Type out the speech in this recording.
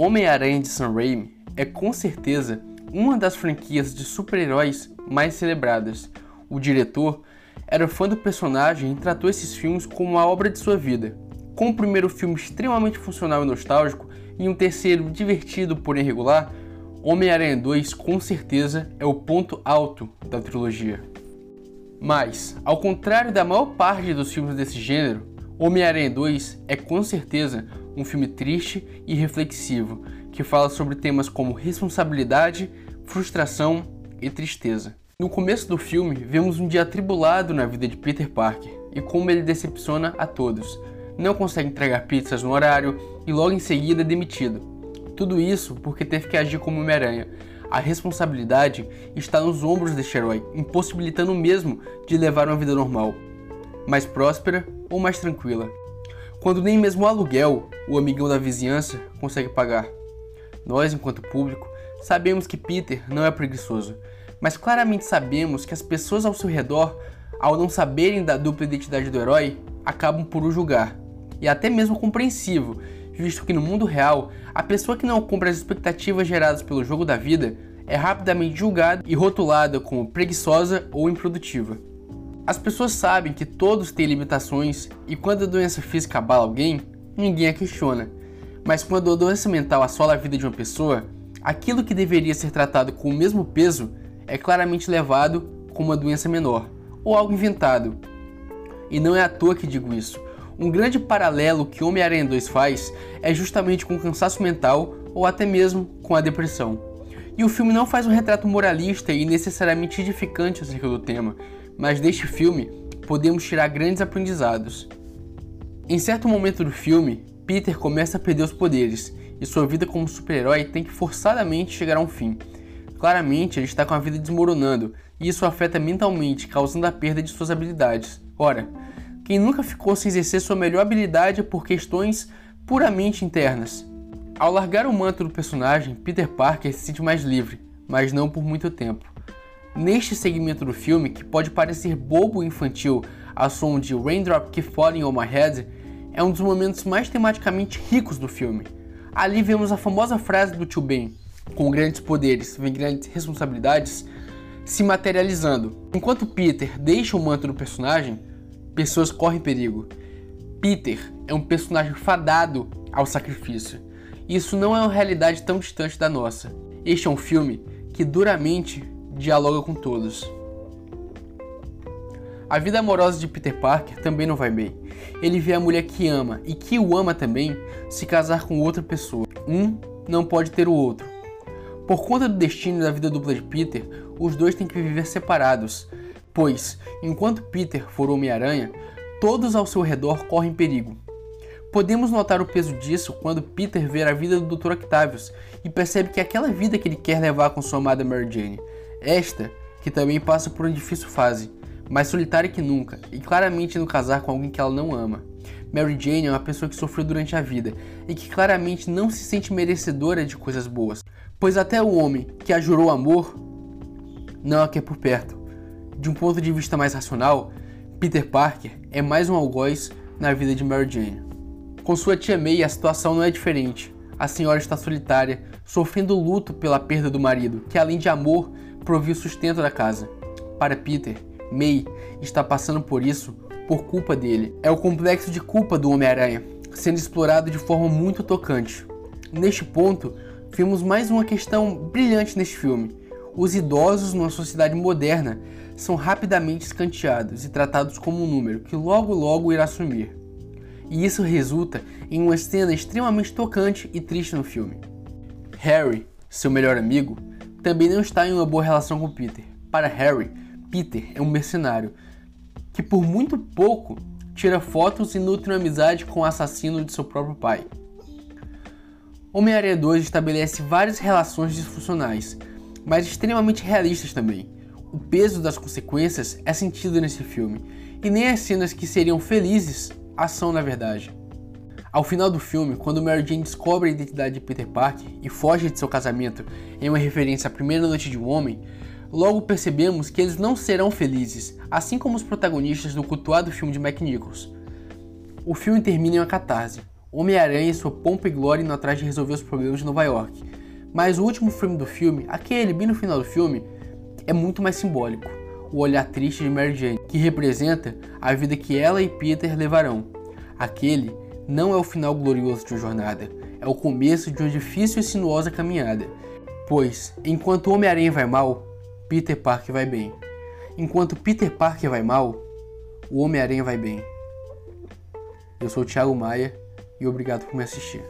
Homem-Aranha de Sam Raimi é com certeza uma das franquias de super-heróis mais celebradas. O diretor era fã do personagem e tratou esses filmes como uma obra de sua vida. Com o primeiro filme extremamente funcional e nostálgico e um terceiro divertido, porém regular, Homem-Aranha 2 com certeza é o ponto alto da trilogia. Mas, ao contrário da maior parte dos filmes desse gênero, Homem-Aranha 2 é com certeza um filme triste e reflexivo que fala sobre temas como responsabilidade, frustração e tristeza. No começo do filme, vemos um dia atribulado na vida de Peter Parker e como ele decepciona a todos. Não consegue entregar pizzas no horário e logo em seguida é demitido. Tudo isso porque teve que agir como Homem-Aranha. A responsabilidade está nos ombros deste herói, impossibilitando o mesmo de levar uma vida normal, mais próspera ou mais tranquila. Quando nem mesmo o aluguel o amigão da vizinhança consegue pagar. Nós, enquanto público, sabemos que Peter não é preguiçoso, mas claramente sabemos que as pessoas ao seu redor, ao não saberem da dupla identidade do herói, acabam por o julgar. E até mesmo compreensivo, visto que no mundo real, a pessoa que não cumpre as expectativas geradas pelo jogo da vida é rapidamente julgada e rotulada como preguiçosa ou improdutiva. As pessoas sabem que todos têm limitações e quando a doença física abala alguém, ninguém a questiona. Mas quando a doença mental assola a vida de uma pessoa, aquilo que deveria ser tratado com o mesmo peso é claramente levado como uma doença menor ou algo inventado. E não é à toa que digo isso. Um grande paralelo que Homem-Aranha 2 faz é justamente com o cansaço mental ou até mesmo com a depressão. E o filme não faz um retrato moralista e necessariamente edificante acerca do tema, mas deste filme podemos tirar grandes aprendizados. Em certo momento do filme, Peter começa a perder os poderes e sua vida como super-herói tem que forçadamente chegar a um fim. Claramente, ele está com a vida desmoronando e isso afeta mentalmente, causando a perda de suas habilidades. Ora, quem nunca ficou sem exercer sua melhor habilidade por questões puramente internas? Ao largar o manto do personagem, Peter Parker se sente mais livre, mas não por muito tempo. Neste segmento do filme, que pode parecer bobo e infantil, a som de Raindrop Keep Falling on My Head, é um dos momentos mais tematicamente ricos do filme. Ali vemos a famosa frase do tio Ben: com grandes poderes vem grandes responsabilidades, se materializando. Enquanto Peter deixa o manto do personagem, pessoas correm perigo. Peter é um personagem fadado ao sacrifício. Isso não é uma realidade tão distante da nossa. Este é um filme que duramente dialoga com todos. A vida amorosa de Peter Parker também não vai bem. Ele vê a mulher que ama e que o ama também se casar com outra pessoa. Um não pode ter o outro. Por conta do destino da vida dupla de Peter, os dois têm que viver separados, pois, enquanto Peter for Homem-Aranha, todos ao seu redor correm perigo. Podemos notar o peso disso quando Peter vê a vida do Dr. Octavius e percebe que aquela vida que ele quer levar com sua amada Mary Jane, esta que também passa por uma difícil fase, mais solitária que nunca e claramente no casar com alguém que ela não ama. Mary Jane é uma pessoa que sofreu durante a vida e que claramente não se sente merecedora de coisas boas, pois até o homem que a jurou amor não a quer por perto. De um ponto de vista mais racional, Peter Parker é mais um algoz na vida de Mary Jane. Com sua tia May, a situação não é diferente. A senhora está solitária, sofrendo luto pela perda do marido, que além de amor, provia o sustento da casa. Para Peter, May está passando por isso por culpa dele. É o complexo de culpa do Homem-Aranha, sendo explorado de forma muito tocante. Neste ponto, vimos mais uma questão brilhante neste filme. Os idosos numa sociedade moderna são rapidamente escanteados e tratados como um número que logo logo irá sumir. E isso resulta em uma cena extremamente tocante e triste no filme. Harry, seu melhor amigo, também não está em uma boa relação com Peter. Para Harry, Peter é um mercenário que por muito pouco tira fotos e nutre uma amizade com o assassino de seu próprio pai. Homem-Aranha 2 estabelece várias relações disfuncionais, mas extremamente realistas também. O peso das consequências é sentido nesse filme, e nem as cenas que seriam felizes são na verdade. Ao final do filme, quando Mary Jane descobre a identidade de Peter Parker e foge de seu casamento em uma referência à primeira noite de um homem, logo percebemos que eles não serão felizes, assim como os protagonistas do cultuado filme de Mac Nichols. O filme termina em uma catarse. Homem-Aranha e sua pompa e glória indo atrás de resolver os problemas de Nova York. Mas o último filme do filme, aquele bem no final do filme, é muito mais simbólico. O olhar triste de Mary Jane, que representa a vida que ela e Peter levarão. Aquele não é o final glorioso de uma jornada, é o começo de uma difícil e sinuosa caminhada. Pois, enquanto Homem-Aranha vai mal, Peter Parker vai bem. Enquanto Peter Parker vai mal, o Homem-Aranha vai bem. Eu sou o Thiago Maia e obrigado por me assistir.